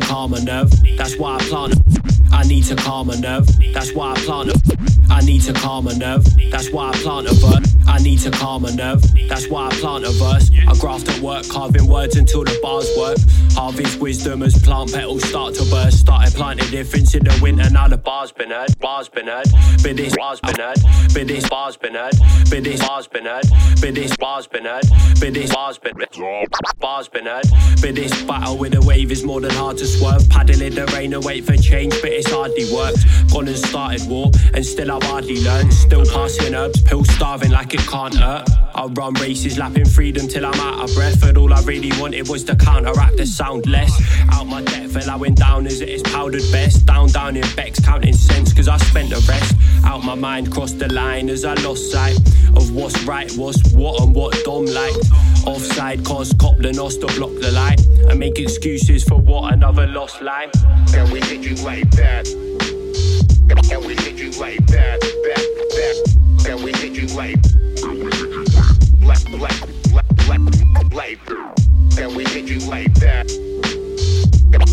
to calm my nerve. That's why I plant. I need to calm my nerve. That's why I plant. I need to calm my nerve. That's why I plant a verse. I need to calm my nerve. That's why I plant a verse. I graft at work, carving words until the bars work. Harvest wisdom as plant petals start to burst. Started planting difference in the winter, now the bars been heard. Bars been heard. But this bars been heard. But this bars been heard. But this bars been heard. But this bars been heard. But this bars been bars been heard. But this battle with the wave is more than hard to swerve. Paddle in the rain and wait for change, but it's hardly worked. Gone and started war, and still I've hardly learned. Still passing herbs, pill starving like it can't hurt. I run races, lapping freedom till I'm out of breath. And all I really wanted was to counteract the sound less. Out my depth, allowing down as it is powdered best. Down, down in Becks, counting cents, cause I spent the rest. Out my mind, crossed the line as I lost sight of what's right, what's what, and what Dom like. Offside, cause cop the nos to block the light. And make excuses for what another lost life. Can we hit you like that. Can we hit you like that, that, that. And we hit you like. Like, like, like, like, like. And we hit you like that.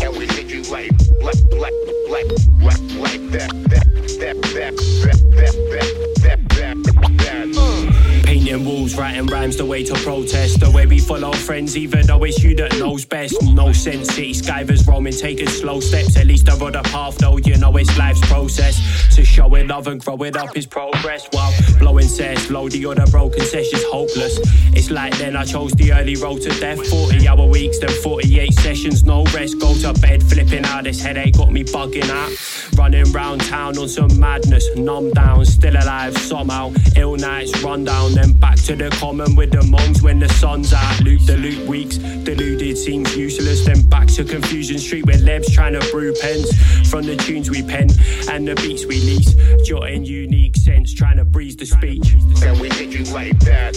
And we hit you like, like, like, like, like, that, that, that, that, that, that, that, Painting walls, writing rhymes, the way to protest. The way we follow friends, even though it's you that knows best. No sense, city skivers roaming, taking slow steps. At least over the path, though, you know it's life's process. To show it love and grow it up is progress. While blowing says, blow the other broken sessions hopeless. It's like then I chose the early road to death. 40 hour weeks, then 48 sessions, no rest. Go to bed, flipping out. This headache got me bugging out. Running round town on some madness, numb down, still alive somehow. Ill nights, run down, then back to the common with the monks when the sun's out. Loop the loop weeks, deluded seems useless. Then back to confusion street where Leb's trying to brew pens from the tunes we pen and the beats we lease. Jotting unique sense, trying to breeze the speech. And we hit you like that.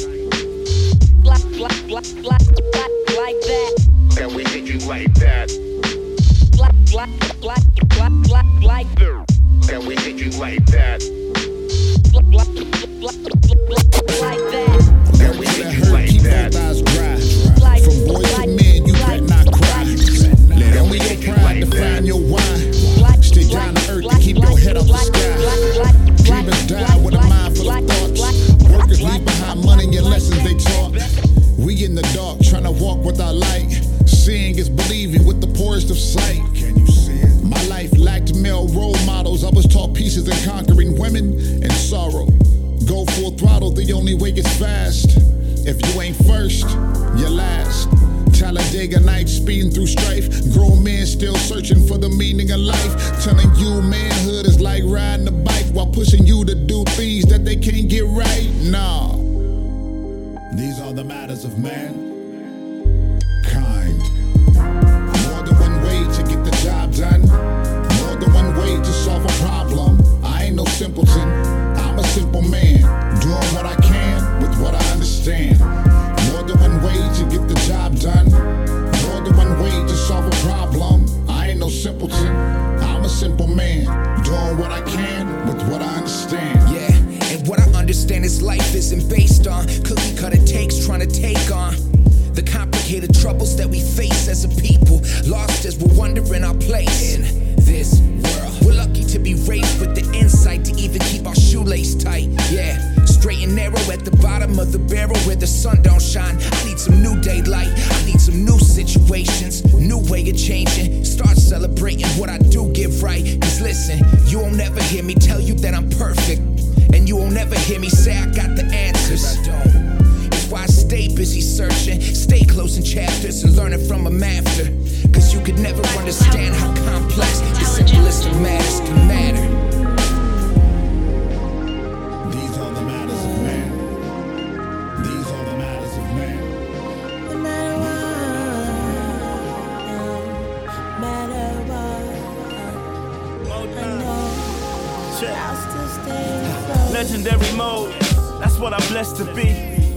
Black, black, black, black, black, like that. And we hit you like that. Black, black, black, black, black, like that. And we hit you like that. Seeing is believing with the poorest of sight. My life male role models. I was taught pieces in conquering women and sorrow. Go full throttle, the only way is fast. If you ain't first, you're last. Talladega nights speeding through strife. Grown men still searching for the meaning of life. Telling you manhood is like riding a bike while pushing you to do things that they can't get right. Nah. These are the matters of man. What I understand is life isn't based on cookie cutter takes trying to take on the complicated troubles that we face as a people. Lost as we're wondering our place in this world. We're lucky to be raised with the insight to even keep our shoelace tight. Yeah, straight and narrow at the bottom of the barrel where the sun don't shine. I need some new daylight. I need some new situations, new way of changing. Start celebrating what I do get right. Cause listen, you won't ever hear me tell you that I'm perfect. And you won't ever hear me say I got the answers. It's why I stay busy searching, stay closing chapters and learning from a after. Cause you could never understand how complex the simplest of matters can matter. Mode, that's what I'm blessed to be.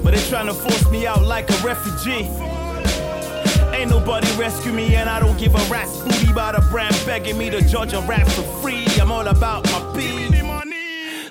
But they trying to force me out like a refugee. Ain't nobody rescue me, and I don't give a rat's booty by the brand begging me to judge a rap for free. I'm all about my beat.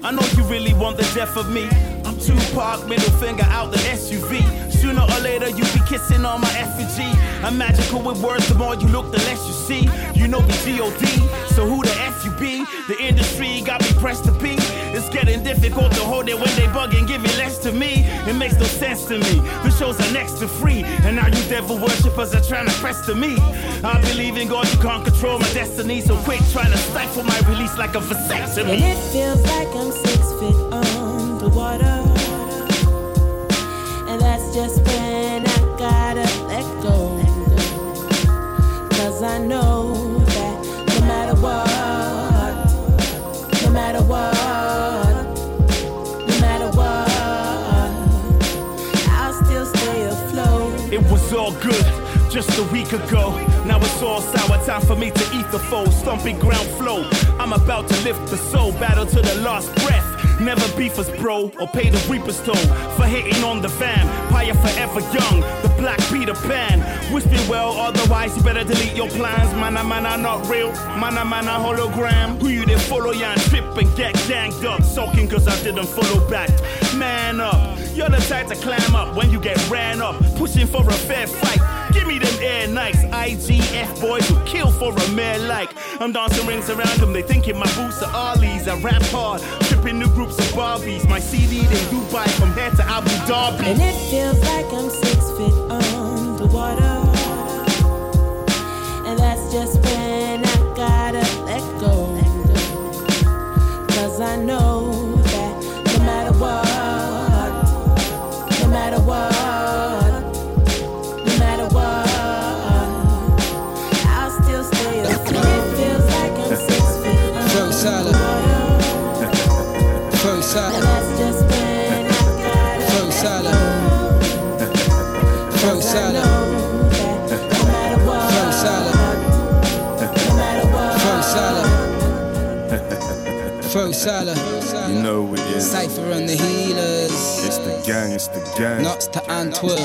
I know you really want the death of me. I'm Tupac, middle finger out the SUV. Sooner or later, you be kissing on my effigy. I'm magical with words, the more you look, the less you see. You know me G.O.D., so who the F you be? The industry got me pressed to be. It's getting difficult to hold it when they bug and give it less to me. It makes no sense to me. The shows are next to free, and now you devil worshippers are trying to press to me. I believe in God, you can't control my destiny, so quit trying to stifle my release like a vasectomy. And it feels like I'm six feet underwater. And that's just when I gotta let go. Cause I know was all good just a week ago. Now it's all sour. Time for me to eat the foe. Stomping ground flow. I'm about to lift the soul. Battle to the last breath. Never beef us, bro, or pay the reaper's toll for hitting on the fam. Pyre forever young, the black Peter Pan. Whispering well, otherwise you better delete your plans. Mana mana not real, mana mana hologram. Who you then follow, yeah, and trip and get ganged up. Sulking cause I didn't follow back. Man up, you're the type to climb up when you get ran up. Pushing for a fair fight. Give me them air nights. IGF boys who kill for a mare like. I'm dancing rings around them, they thinking my boots are Ollie's. I rap hard, tripping new groups of Barbies. My CD they Dubai from here to Abu Dhabi. And it feels like I'm six feet underwater. And that's just when I gotta let go. Cause I know Throw salad. You know what it is. Cypher and the healers. It's the gang, it's the gang. Nuts to Antwerp.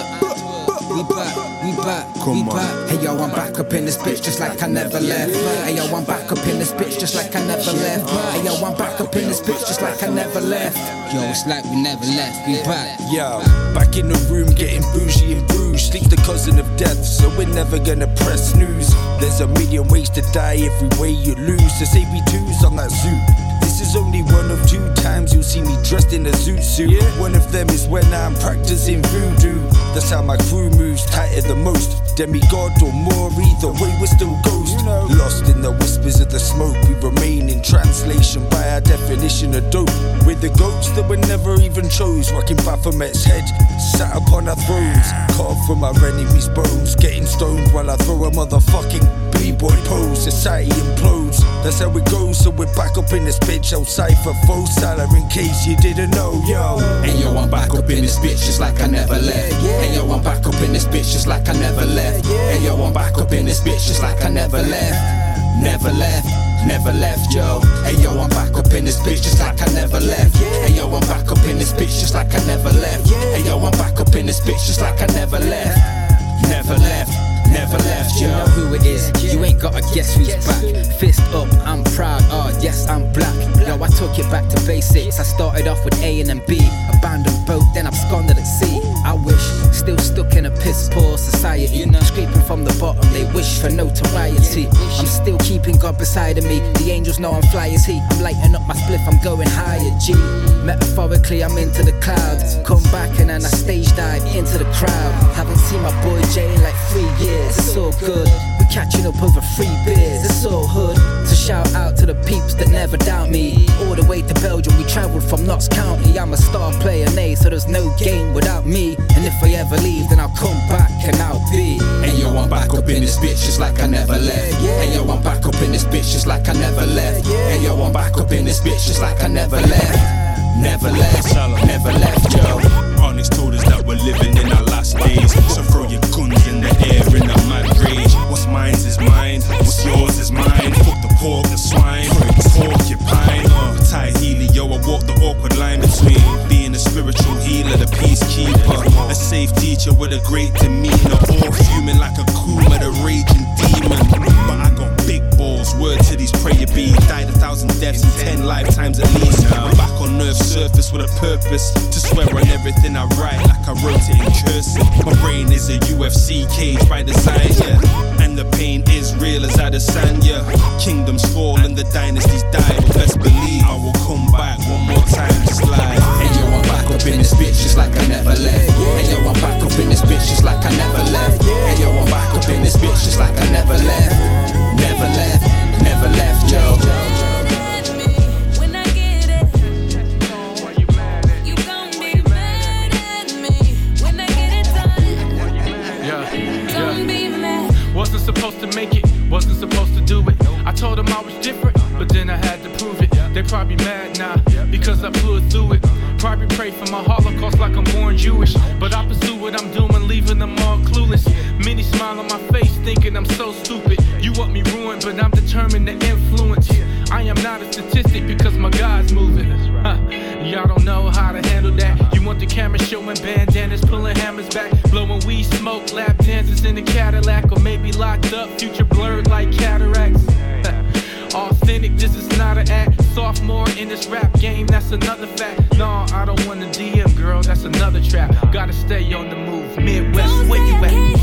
We back, we back, Come we on. back. Hey yo, I'm back up in this bitch just like I never left. Hey yo, I'm back up in this bitch just like I never left. Hey yo, I'm back up in this bitch just like I never left. Yo, it's like we never left. We back. Yo, back in the room getting bougie and Bruges. Sleep the cousin of death, so we're never gonna press snooze. There's a million ways to die every way you lose. So say we twos on that zoo. Is only one of two times you'll see me dressed in a zoot suit. One of them is when I'm practicing voodoo. That's how my crew moves, tighter the most. Demigod or more, either way we're still ghost. Lost in the whispers of the smoke, we remain in translation by our definition of dope. We're the goats that we never even chose, rocking Baphomet's head, sat upon our thrones, carved from our enemies' bones, getting stoned while I throw a motherfucking b-boy pose. Society implodes, that's how it goes. So we're back up in this bitch outside for full salary in case you didn't know, yo. And yo, I'm back up in this bitch just like I never left. And yo, I'm back up in this bitch just like I never left. And yo, I'm back up in this bitch just like I never left. Never left. Never left, yo. Hey yo, I'm back up in this bitch just like I never left. Hey yo, I'm back up in this bitch just like I never left. Hey yo, I'm back up in this bitch just like I never left. Guess who's back. Fist up, I'm proud, oh yes, I'm black. Yo, I took it back to basics. I started off with A and then B. Abandoned boat, then absconded at sea. I wish, still stuck in a piss poor society. Scraping from the bottom, they wish for notoriety. I'm still keeping God beside of me. The angels know I'm fly as he. I'm lighting up my spliff, I'm going higher, G. Metaphorically, I'm into the clouds. Come back and then I stage dive into the crowd. Haven't seen my boy Jay in like three years. It's good. We catching up over free beers. It's all hood. So shout out to the peeps that never doubt me. All the way to Belgium, we travelled from Notts County. I'm a star player, nay, so there's no game without me. And if I ever leave, then I'll come back and I'll be. Hey yo, I'm back up in this bitch just like I never left. Hey yo, I'm back up in this bitch just like I never left. Hey yo, I'm back up in this bitch just like I never left. Never left, never left, yo. Onyx told us that we're living in our last days. So throw your guns in the air in a mad yours is mine. Fuck the pork, the swine, porcupine. Uh, Ty Healy, yo, I walk the awkward line between being a spiritual healer, the peacekeeper. A safe teacher with a great demeanor. All fuming like a kuma, the raging demon. But I got big balls, word to these prayer bees. Died a thousand deaths in ten lifetimes at least. I'm back on Earth's surface with a purpose to swear on everything I write, like I in cursive. My brain is a UFC cage by design, yeah. And the pain is real as Adesanya. Kingdoms fall and the dynasties die, but best believe I will come back one more time to slide. Hey yo, I'm back up in this bitch just like I never left. Hey yo, I'm back up in this bitch just like I never left. Hey yo, I'm back up in this bitch just like I never left. Never left, never left, yo. Told them I was different, but then I had to prove it. They probably mad now because I blew it through it. Probably pray for my Holocaust like I'm born Jewish. But I pursue what I'm doing, leaving them all clueless. Many smile on my face, thinking I'm so stupid. You want me ruined, but I'm determined to influence. I am not a statistic because my God's moving. Huh. Y'all don't know how to handle that. You want the camera showing bandanas, pulling hammers back, blowing weed smoke, lap dances in the Cadillac, or maybe locked up, future blurred like cataracts. Authentic, this is not an act. Sophomore in this rap game, that's another fact. No, I don't want a DM, girl, that's another trap. Gotta stay on the move. Midwest, where you at?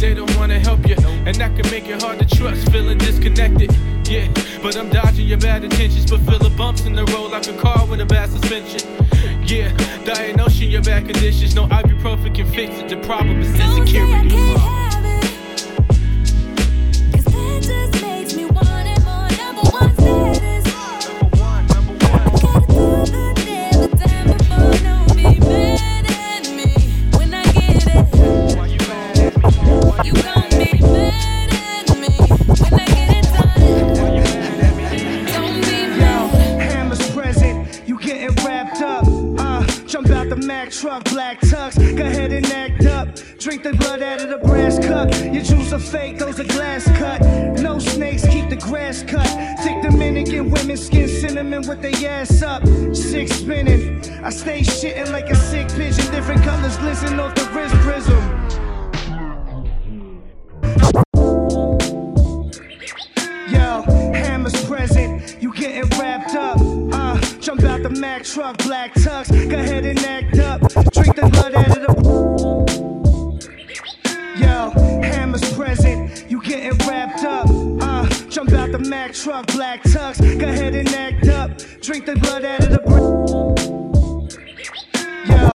They don't wanna help you. And that can make it hard to trust, feeling disconnected. Yeah, but I'm dodging your bad intentions, but feel the bumps in the road like a car with a bad suspension. Yeah, diagnosing your bad conditions, no ibuprofen can fix it. The problem is Don't say I can't have it. 'Cause that just fake, those are glass cut. No snakes, keep the grass cut. Thick Dominican women skin cinnamon with their ass up. Six spinning. I stay shitting like a sick pigeon. Different colors glisten off the wrist prism. Yo, hammers present, you getting wrapped up. Uh, jump out the Mack truck, black tux. Go ahead and act up. Drink the blood out of truck, black tux. Go ahead and act up. Drink the blood out of the. Yo.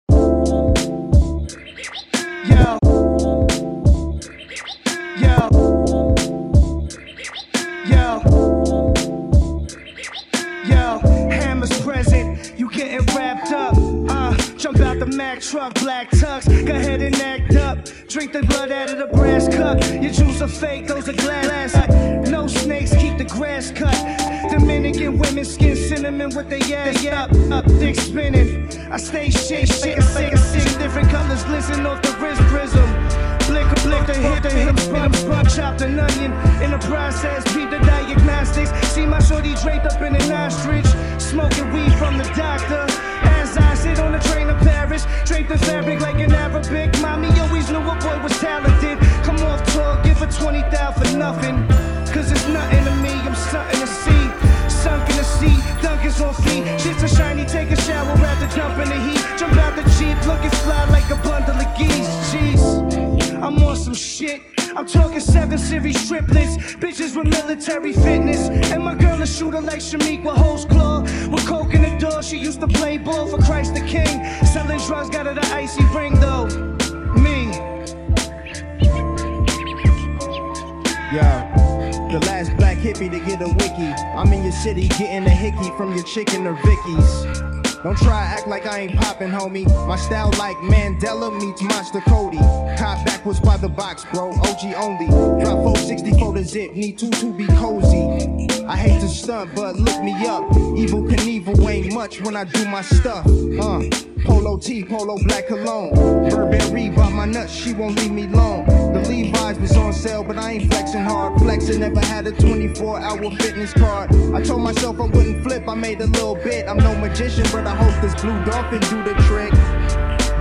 Yo. Yo. Yo. Yo, hammers present, you getting wrapped up. Uh, jump out the Mack truck, black tux. Go ahead and act up. Drink the blood out of the brass cup. Your juice are fake, those are glass. Women skin cinnamon with their ass up, up, dick spinning. I stay shit, shit, sick, sick. Different colors glisten off the wrist prism. Blick blick, the hit, the hips, bump, bump, chopped an onion. In the process, beat the diagnostics. See my shorty draped up in an ostrich. Smoking weed from the doctor. As I sit on the train to Paris, draped the fabric with military fitness. And my girl a shooter like Chamique with Holdsclaw. With coke in the door, she used to play ball for Christ the King. Selling drugs, got her the icy ring though. Me. Yo, the last black hippie to get a wiki. I'm in your city getting a hickey from your chicken or Vicky's. Don't try act like I ain't poppin', homie. My style like Mandela meets Monster Kody. Caught backwards by the box, bro. OG only. Drop 460 for the zip. Need two to be cozy. I hate to stunt, but look me up. Evel Knievel ain't much when I do my stuff. Uh, Polo T, Polo Black Cologne. Burberry bought my nuts, she won't leave me alone. But I ain't flexing hard. Flexing never had a 24 hour fitness card. I told myself I wouldn't flip, I made a little bit. I'm no magician, but I hope this blue dolphin do the trick.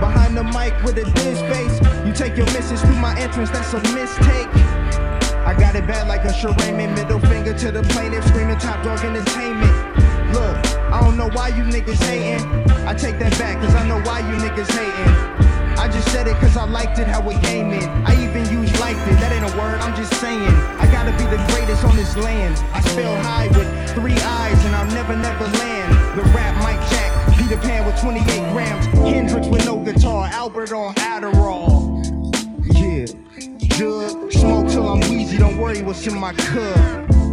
Behind the mic with a diz face. You take your misses through my entrance, that's a mistake. I got it bad like a Raymond. Middle finger to the plaintiff, screaming top dog entertainment. Look, I don't know why you niggas hating. I take that back, cause I know why you niggas hating. I just said it cause I liked it how it came in. I even liked it, that ain't a word, I'm just saying. I gotta be the greatest on this land. I spell high with three eyes and I'll never, never land. The rap Mike Jack, Peter Pan with 28 grams, Hendrix with no guitar, Albert on Adderall. Yeah, jug, smoke till I'm wheezy, don't worry what's in my cup.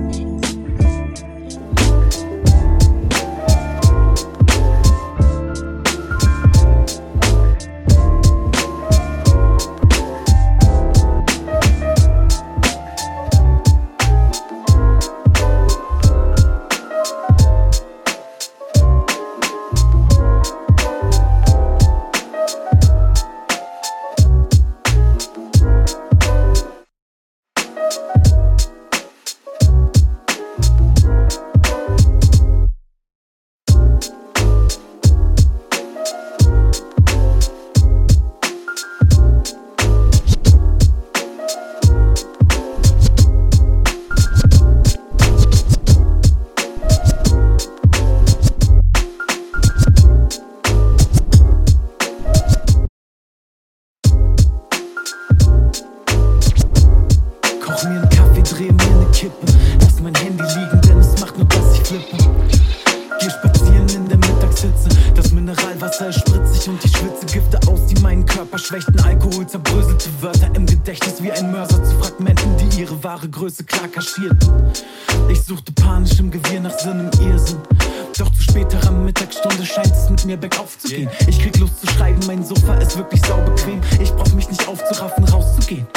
Ich krieg Lust zu schreiben, mein Sofa ist wirklich saubequem. Ich brauch mich nicht aufzuraffen, rauszugehen.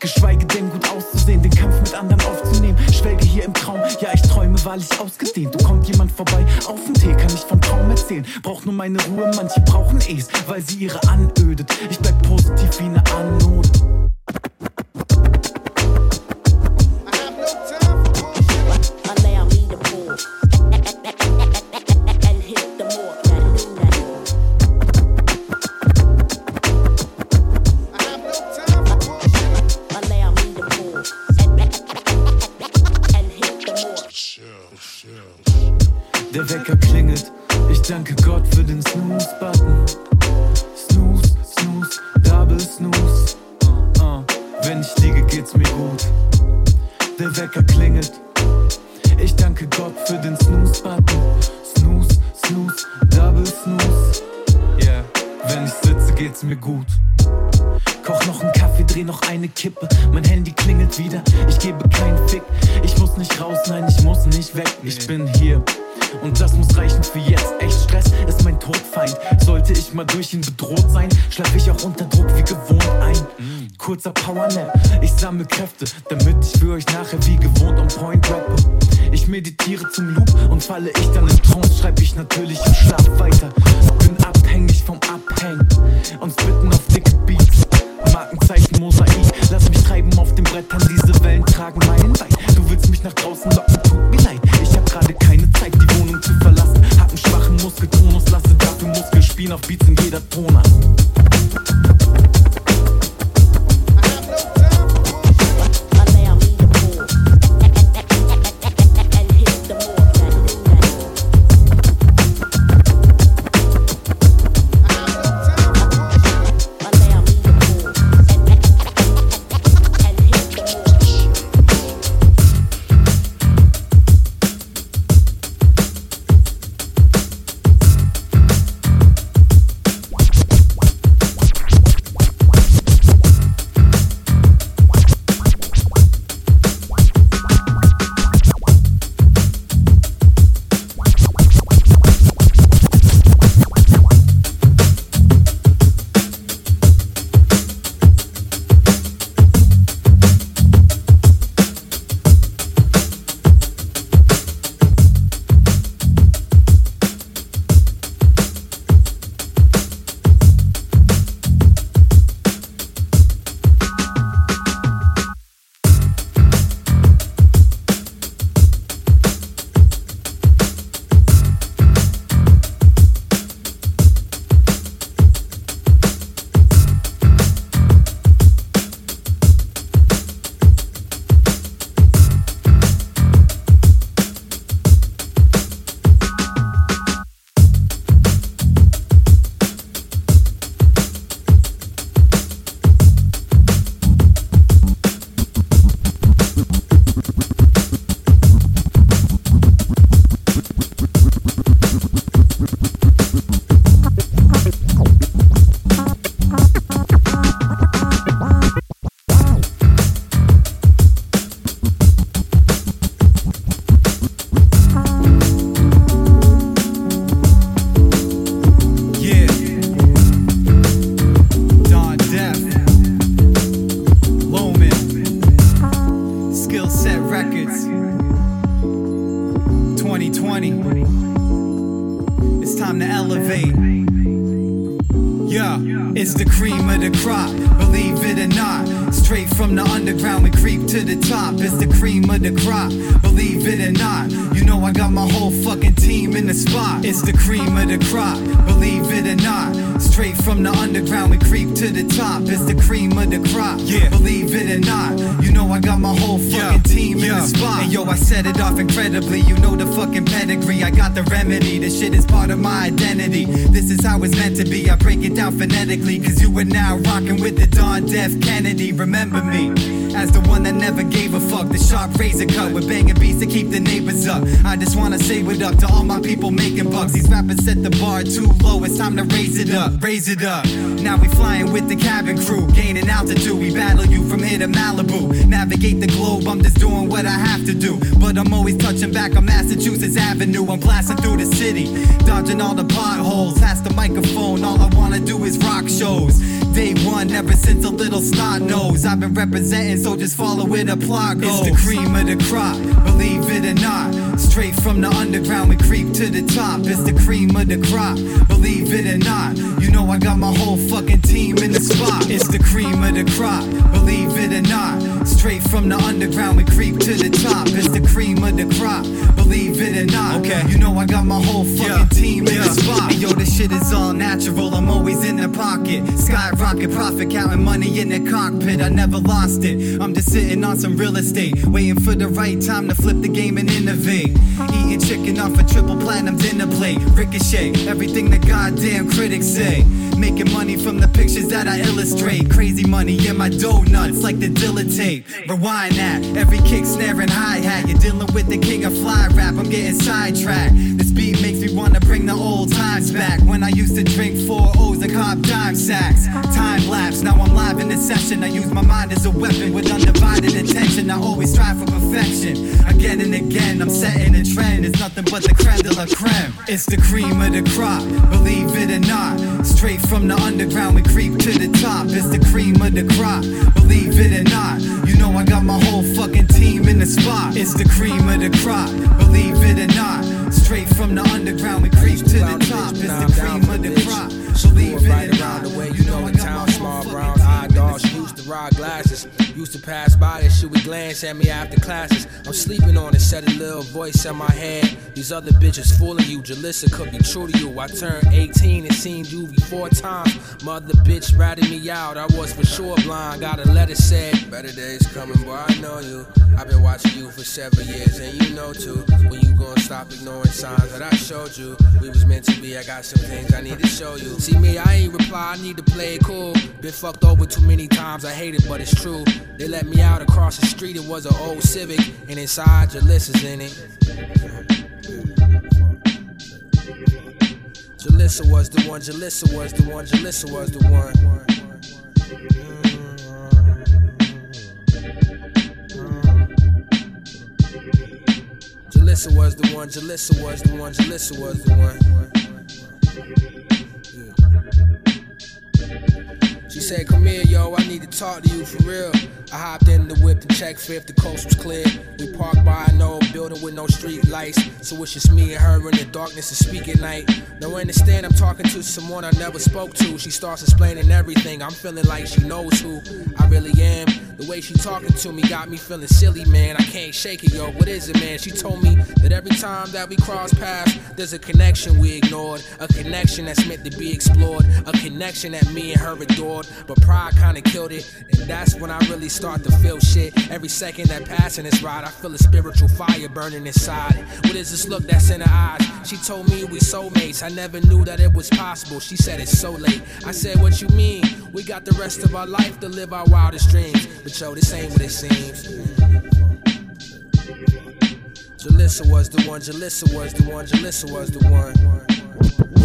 Geschweige denn gut auszusehen, den Kampf mit anderen aufzunehmen. Schwelge hier im Traum, ja, ich träume wahrlich ausgedehnt. Du kommt jemand vorbei, auf den Tee kann ich vom Traum erzählen. Brauch nur meine Ruhe, manche brauchen es, weil sie ihre anödet. Ich bleib positiv wie eine Anode. Eine Kippe. Mein Handy klingelt wieder, ich gebe keinen Fick. Ich muss nicht raus, nein, ich muss nicht weg. Ich bin hier. Und das muss reichen für jetzt. Echt Stress ist mein Todfeind. Sollte ich mal durch ihn bedroht sein, schlaf ich auch unter Druck wie gewohnt ein. Kurzer Powernap, ich sammle Kräfte, damit ich für euch nachher wie gewohnt on point rappe. Ich meditiere zum Loop und falle ich dann in Trance, schreib ich natürlich im Schlaf weiter. Bin abhängig vom Abhängen und spitten auf dicke Beats. Markenzeichen Mosaik, lass mich treiben auf den Brettern, diese Wellen tragen meinen Bein. Du willst mich nach draußen locken, tut mir leid. Ich hab gerade keine Zeit, die Wohnung zu verlassen. Hab einen schwachen Muskeltonus, lasse dafür Muskelspielen auf Beats in jeder Tonart. Cream of the crop, yeah. Believe it or not, you know I got my whole fucking team in the spot. And yo, I set it off incredibly. You know the fucking pedigree. I got the remedy. This shit is part of my identity. This is how it's meant to be. I break it down phonetically, cause you are now rocking with the Don Def Kennedy. Remember me as the one that never gave a fuck. The sharp razor cut with banging beats to keep the neighbors up. I just wanna say what up to all my people making bucks. These rappers set the bar too low. It's time to raise it up, raise it up. Now we flying with the cabin crew, gaining altitude. We battle you from here to Malibu. Navigate the globe. I'm just doing what I have to do. But I'm always touching back on Massachusetts Avenue. I'm blasting through the city, dodging all the potholes. Pass the microphone. All I wanna do is rock shows. Day one, ever since a little snot nose. I've been representing, so just follow where the plot goes. It's the cream of the crop, believe it or not. Straight from the underground, we creep to the top. It's the cream of the crop, believe it or not. You know I got my whole fucking team in the spot. It's the cream of the crop, believe it or not. Straight from the underground, we creep to the top. It's the cream of the crop, believe it or not. Okay, you know I got my whole fucking team in the spot. Yo, this shit is all natural. I'm always in the pocket. Skyrocket profit, counting money in the cockpit. I never lost it. I'm just sitting on some real estate, waiting for the right time to flip the game and innovate. Eating chicken off a triple platinum dinner plate. Ricochet, everything the goddamn critics say. Making money from the pictures that I illustrate. Crazy money in my donuts, like the Dilla tape. Rewind that, every kick, snare, and hi hat. You're dealing with the king of fly rap. I'm getting sidetracked. This beat makes me wanna bring the old times back. When I used to drink four O's and cop dime sacks. Time lapse, now I'm live in the session. I use my mind as a weapon with undivided attention. I always strive for perfection. Again and again, I'm setting a trend. It's nothing but the creme de la creme. It's the cream of the crop, believe it or not. Straight from the underground, we creep to the top. It's the cream of the crop, believe it or not. You know I got my whole fucking team in the spot. It's the cream of the crop, believe it or not. Straight from the underground, we creep to the top. It's the pass by this she would glance at me after classes. I'm sleeping on it, said a little voice in my head. These other bitches fooling you, Jalissa could be true to you. I turned 18 and seen you four times. Mother bitch ratted me out, I was for sure blind. Got a letter said, Better days coming, boy, I know you. I've been watching you for several years, and you know too. When you gonna stop ignoring signs that I showed you? We was meant to be, I got some things I need to show you. See me, I ain't reply, I need to play it cool. Been fucked over too many times, I hate it, but it's true. They let me out across the street, it was an old Civic, and inside Jalissa's in it. Jalissa was the one, Jalissa was the one, Jalissa was the one. Jalissa was the one, Jalissa was the one, Jalissa was the one. She said, Come here, yo, I need to talk to you for real. I hopped in the whip to check if the coast was clear. We parked by an old building with no street lights. So it's just me and her in the darkness to speak at night. Now understand I'm talking to someone I never spoke to. She starts explaining everything. I'm feeling like she knows who I really am. The way she talking to me got me feeling silly, man. I can't shake it, yo. What is it, man? She told me that every time that we cross paths, there's a connection we ignored. A connection that's meant to be explored. A connection that me and her adored. But pride kinda killed it. And that's when I really start to feel shit. Every second that passing this ride, I feel a spiritual fire burning inside. What is this look that's in her eyes? She told me we soulmates. I never knew that it was possible. She said it's so late. I said, What you mean? We got the rest of our life to live our wildest dreams. But yo, this ain't what it seems. Jalissa was the one, Jalissa was the one, Jalissa was the one.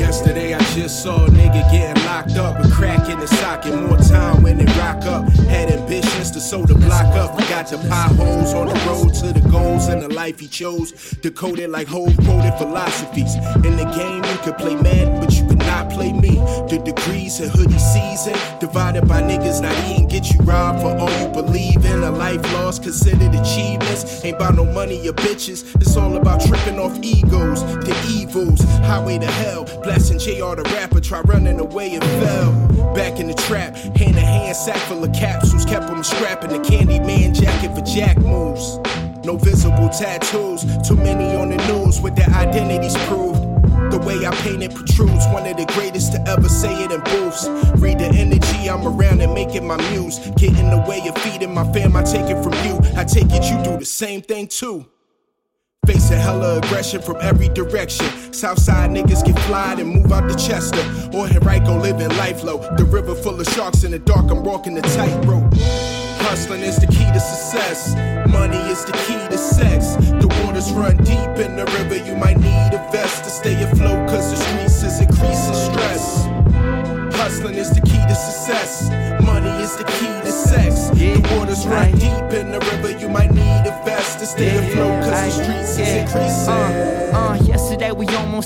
Yesterday I just saw a nigga getting locked up, a crack in the socket, more time when they rock up. Had ambitions to sew the block up, got the potholes on the road to the goals and the life he chose. Decoded like whole quoted philosophies. In the game you could play mad, but you could not play me. The degrees and hoodie season, divided by niggas not eating, get you robbed for all you believe in. A life lost, considered achievements. Ain't about no money or bitches. It's all about tripping off egos, the evils. Highway to hell, blasting JR the rapper, try running away and fell. Back in the trap, hand in hand, sack full of capsules, kept them strapping the candy man jacket for jack moves. No visible tattoos, too many on the news with their identities proved. The way I paint it protrudes, one of the greatest to ever say it in booths. Read the energy I'm around and make it my muse. Get in the way of feeding my fam, I take it from you. I take it you do the same thing too. Facing hella aggression from every direction. Southside niggas get flyed and move out to Chester. Or Henrico living life low. The river full of sharks in the dark, I'm walking the tightrope. Hustling is the key to success. Money is the key to sex. The waters run deep in the river. You might need a vest to stay afloat, cause the streets is increasing stress. Hustling is the key to success. Money is the key to sex. The waters run deep in the river. You might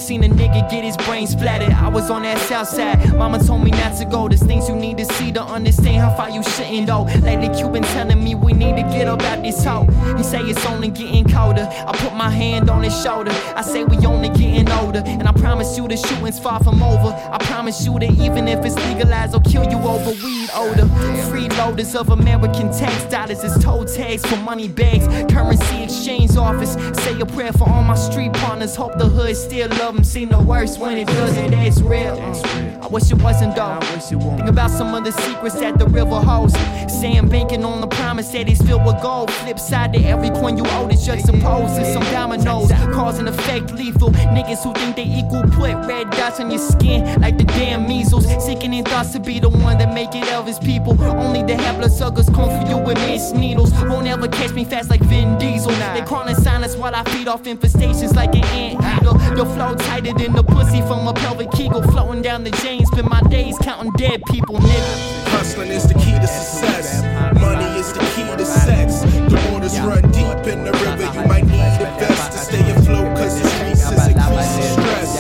seen a nigga get his brain splattered. I was on that south side. Mama told me not to go. There's things you need to see to understand how far you shouldn't go. Lately, you been telling me we need to get up out this hole. He say it's only getting colder. I put my hand on his shoulder. I say we only getting older. And I promise you the shooting's far from over. I promise you that even if it's legalized, I'll kill you over weed odor. Freeloaders of American tax dollars is toe tags for money bags. Currency exchange office. Say a prayer for all my street partners. Hope the hood still love them. Seen the worst when it doesn't. That's real. I wish it wasn't though. Think about some of the secrets that the river holds. Saying banking on the promise that it's filled with gold. Flip side to every coin you owe is juxtaposing some dominoes. Causing effect lethal. Niggas who think they equal put red dots on your skin like the damn measles. Sickening thoughts to be the one that make it Elvis people. Only the helpless suckers come for you with missed needles. Won't ever catch me fast like Vin Diesel. They crawling silence while I feed off infestations like an ant eater. The flow tighter than the pussy from a pelvic kegel floating down the James. Spend my days counting dead people, nigga. Hustling is the key to success. Money is the key to sex. The waters run deep in the river. You might need a vest to stay afloat, cause the streets is increasing stress.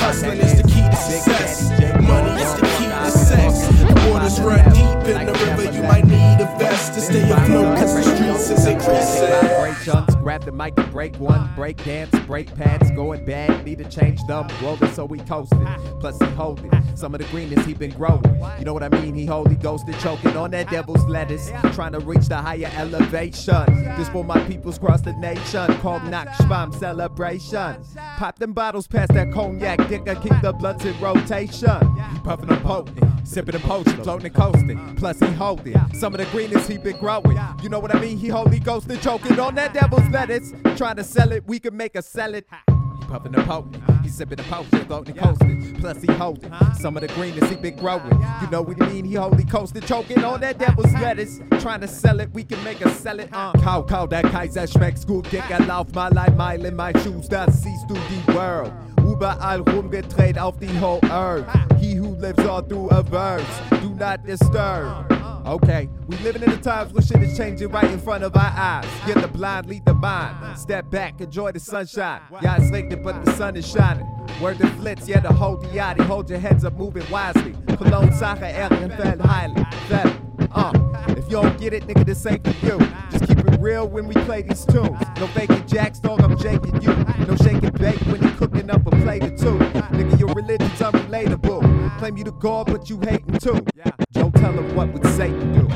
Hustling is the key to success. Money is the key to sex. The waters run deep in the river. You might need a vest to stay afloat, cause the streets is increasing. Vibrations, grab the mic and break one, break dance, break pants, going bad, need to change them, rolling so we toasted. Plus he holding some of the greenness he been growing. You know what I mean? He holy ghosted, choking on that devil's lettuce, trying to reach the higher elevation. This for my peoples across the nation, called Nakshbam celebration. Pop them bottles past that cognac, dick, I keep the bloods in rotation. He puffing and potent, sipping and poaching, floating and coasting. Plus he holding some of the greenness he been growing. You know what I mean? He holy ghosted, choking on that devil's lettuce, trying to sell it. We can make a sell it. He puffing the potent, he sipping and poaching, floating and coasting. Plus he holding some of the greenness he been growing. You know what I mean? He holy coasted, choking on that devil's lettuce, trying to sell it. We can make a sell it. Uh. Kau, kau, der Kaiser schmeckt gut, dick, erlauf mal ein Mile in my shoes, that sees through the World. Überall rumgedreht auf die whole earth. Uh-huh. He who lives all through a verse, do not disturb. Uh-huh. Okay, we living in the times where shit is changing right in front of our eyes. Get the blind, lead the mind. Step back, enjoy the sunshine. Yeah, it's late, but the sun is shining. Word to flits, yeah, the whole yachty. Hold your heads up, moving wisely. Cologne, Sache, Ehrenfeld, highly. Fell. Uh, if you don't get it, nigga, this ain't for you. Just keep real when we play these tunes. No faking jacks, dog, I'm jaking you. No shaking bake when you cooking up a plate or two. Nigga, your religion's unrelatable. Claim you the God, but you hating too. Don't tell them what would Satan do.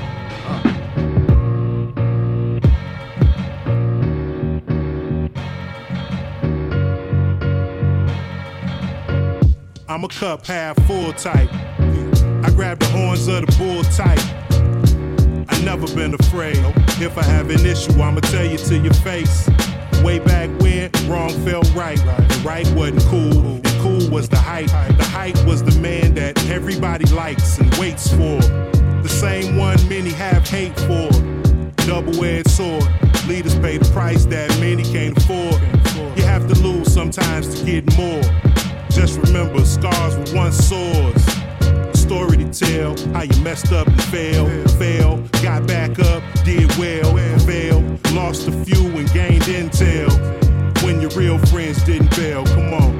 I'm a cup half full type. I grab the horns of the bull tight. Never been afraid. If I have an issue, I'ma tell you to your face. Way back when, wrong felt right. Right wasn't cool, and cool was the hype. The hype was the man that everybody likes and waits for. The same one many have hate for. Double-edged sword. Leaders pay the price that many can't afford. You have to lose sometimes to get more. Just remember, scars were once sores. Story to tell, how you messed up and failed, failed, got back up, did well, failed, lost a few and gained intel. When your real friends didn't bail, come on.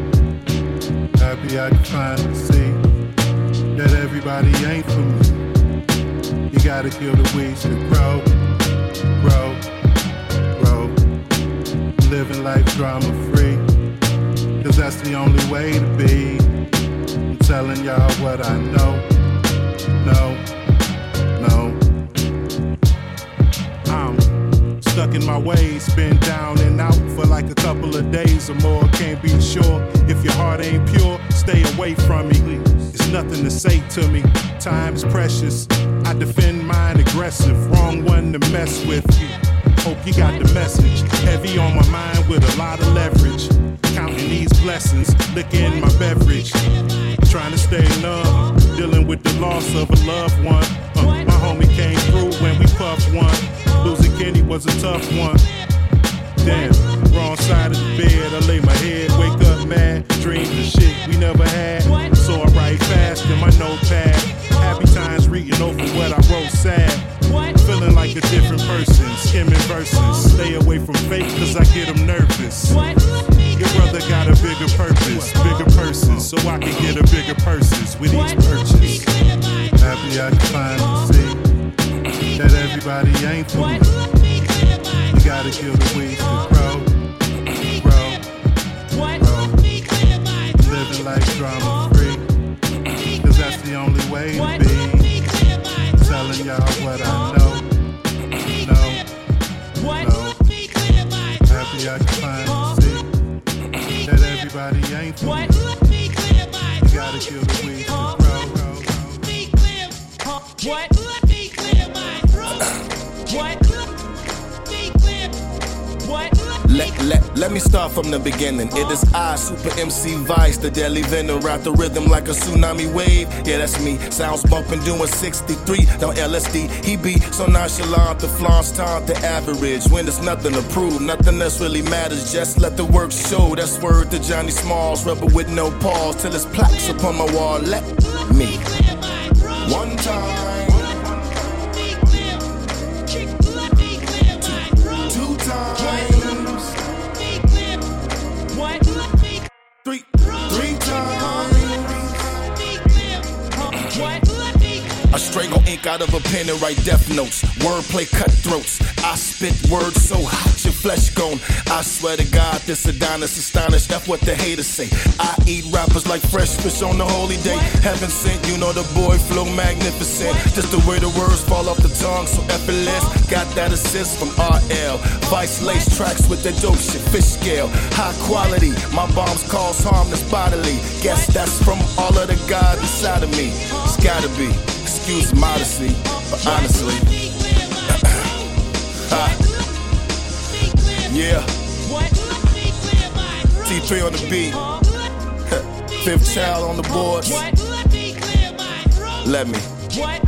Happy I can finally see that everybody ain't for me. You gotta kill the weeds to grow, grow, grow. Living life drama free, cause that's the only way to be. Telling y'all what I know, no, no. I'm stuck in my ways, been down and out for like a couple of days or more. Can't be sure if your heart ain't pure, stay away from me. It's nothing to say to me. Time's precious. I defend mine aggressive. Wrong one to mess with. Hope you got the message. Heavy on my mind with a lot of leverage. Counting these blessings, licking my beverage. Trying to stay numb, dealing with the loss of a loved one. Uh, my homie came through when we puffed one. Losing Kenny was a tough one. Damn, wrong side of the bed. I lay my head, wake up mad. Dreams of shit we never had. So I write fast in my notepad. Happy times reading over what I wrote sad. Feeling like a different person, skimming verses. Stay away from fake, cause I get them nervous. Your brother got a bigger purpose, bigger person, so I can get a bigger purses with each purchase. Happy I can finally see that everybody ain't for me. You gotta kill the weeds everybody Let, me start from the beginning. It is I, Super MC Vice, the deadly venom. Rap the rhythm like a tsunami wave. Yeah, that's me. Sounds bumping, doing 63 down LSD. He be so nonchalant, the flaunt's time to average. When there's nothing to prove, nothing else really matters. Just let the work show. That's word to Johnny Smalls, rebel with no pause. Till it's plaques upon my wall. Let me. One time. I strangle ink out of a pen and write death notes. Wordplay cutthroats. I spit words so hot your flesh gone. I swear to God, this Adonis astonished. That's what the haters say. I eat rappers like fresh fish on the holy day. Heaven sent, you know the boy flow magnificent. Just the way the words fall off the tongue, so effortless. Got that assist from RL. Vice lace tracks with that dope shit, fish scale. High quality, my bombs cause harmless bodily. Guess that's from all of the God inside of me. It's gotta be. Excuse modesty, but honestly. Yeah. T3 on the beat. Fifth child on the boards. Let me. What?